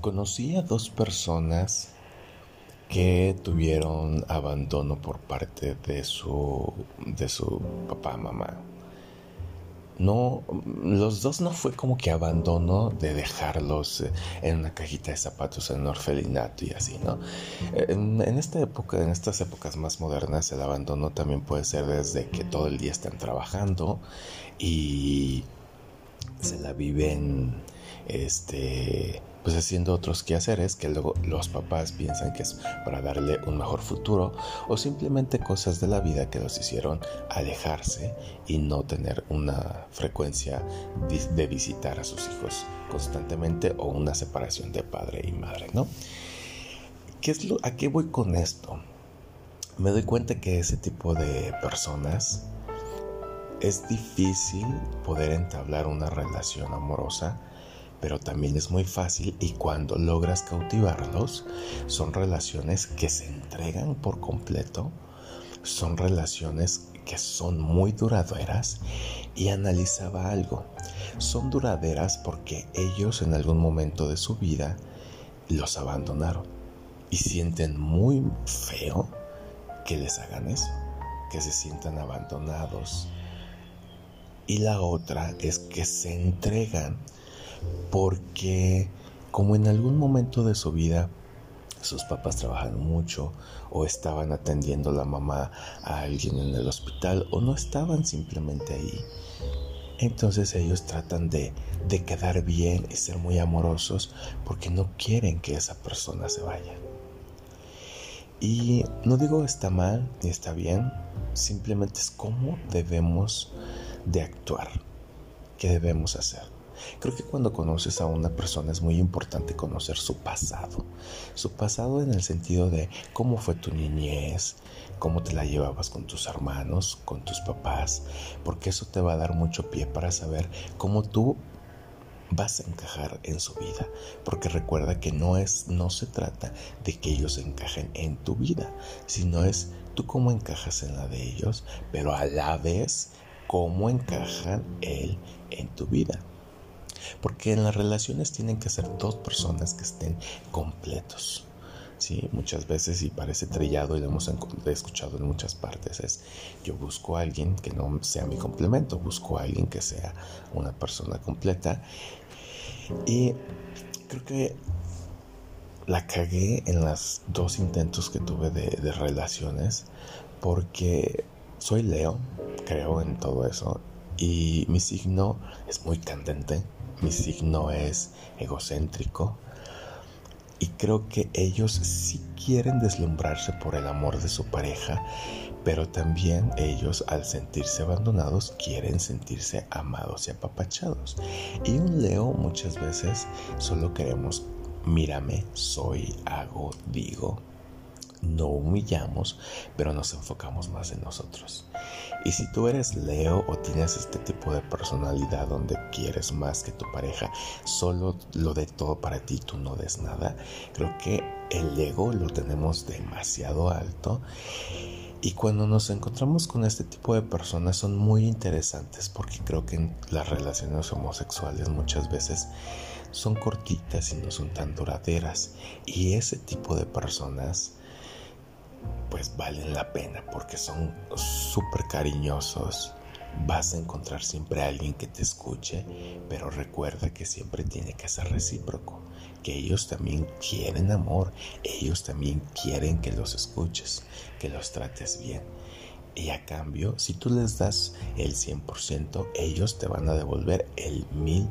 Conocí a dos personas que tuvieron abandono por parte de su de su papá mamá. No, los dos no fue como que abandono de dejarlos eh, en una cajita de zapatos en orfelinato y así, ¿no? En, en, esta época, en estas épocas más modernas, el abandono también puede ser desde que todo el día están trabajando y se la viven, este, pues haciendo otros quehaceres que luego los papás piensan que es para darle un mejor futuro o simplemente cosas de la vida que los hicieron alejarse y no tener una frecuencia de visitar a sus hijos constantemente o una separación de padre y madre, ¿no? ¿Qué es lo, ¿A qué voy con esto? Me doy cuenta que ese tipo de personas es difícil poder entablar una relación amorosa pero también es muy fácil y cuando logras cautivarlos son relaciones que se entregan por completo, son relaciones que son muy duraderas y analizaba algo, son duraderas porque ellos en algún momento de su vida los abandonaron y sienten muy feo que les hagan eso, que se sientan abandonados. Y la otra es que se entregan porque como en algún momento de su vida sus papás trabajan mucho o estaban atendiendo la mamá a alguien en el hospital o no estaban simplemente ahí. Entonces ellos tratan de, de quedar bien y ser muy amorosos porque no quieren que esa persona se vaya. Y no digo está mal ni está bien, simplemente es cómo debemos de actuar, qué debemos hacer. Creo que cuando conoces a una persona es muy importante conocer su pasado. Su pasado en el sentido de cómo fue tu niñez, cómo te la llevabas con tus hermanos, con tus papás, porque eso te va a dar mucho pie para saber cómo tú vas a encajar en su vida, porque recuerda que no es no se trata de que ellos encajen en tu vida, sino es tú cómo encajas en la de ellos, pero a la vez cómo encajan él en tu vida. Porque en las relaciones tienen que ser dos personas que estén completos. Sí, muchas veces y parece trillado y lo hemos escuchado en muchas partes es yo busco a alguien que no sea mi complemento, busco a alguien que sea una persona completa y creo que la cagué en los dos intentos que tuve de, de relaciones porque soy Leo, creo en todo eso y mi signo es muy candente mi signo es egocéntrico y creo que ellos sí quieren deslumbrarse por el amor de su pareja, pero también ellos al sentirse abandonados quieren sentirse amados y apapachados. Y un Leo muchas veces solo queremos, mírame, soy, hago, digo, no humillamos, pero nos enfocamos más en nosotros. Y si tú eres Leo o tienes este tipo de personalidad donde quieres más que tu pareja, solo lo de todo para ti, tú no des nada, creo que el ego lo tenemos demasiado alto. Y cuando nos encontramos con este tipo de personas son muy interesantes porque creo que las relaciones homosexuales muchas veces son cortitas y no son tan duraderas. Y ese tipo de personas pues valen la pena porque son súper cariñosos. Vas a encontrar siempre a alguien que te escuche, pero recuerda que siempre tiene que ser recíproco, que ellos también quieren amor, ellos también quieren que los escuches, que los trates bien. Y a cambio, si tú les das el 100%, ellos te van a devolver el 1000%.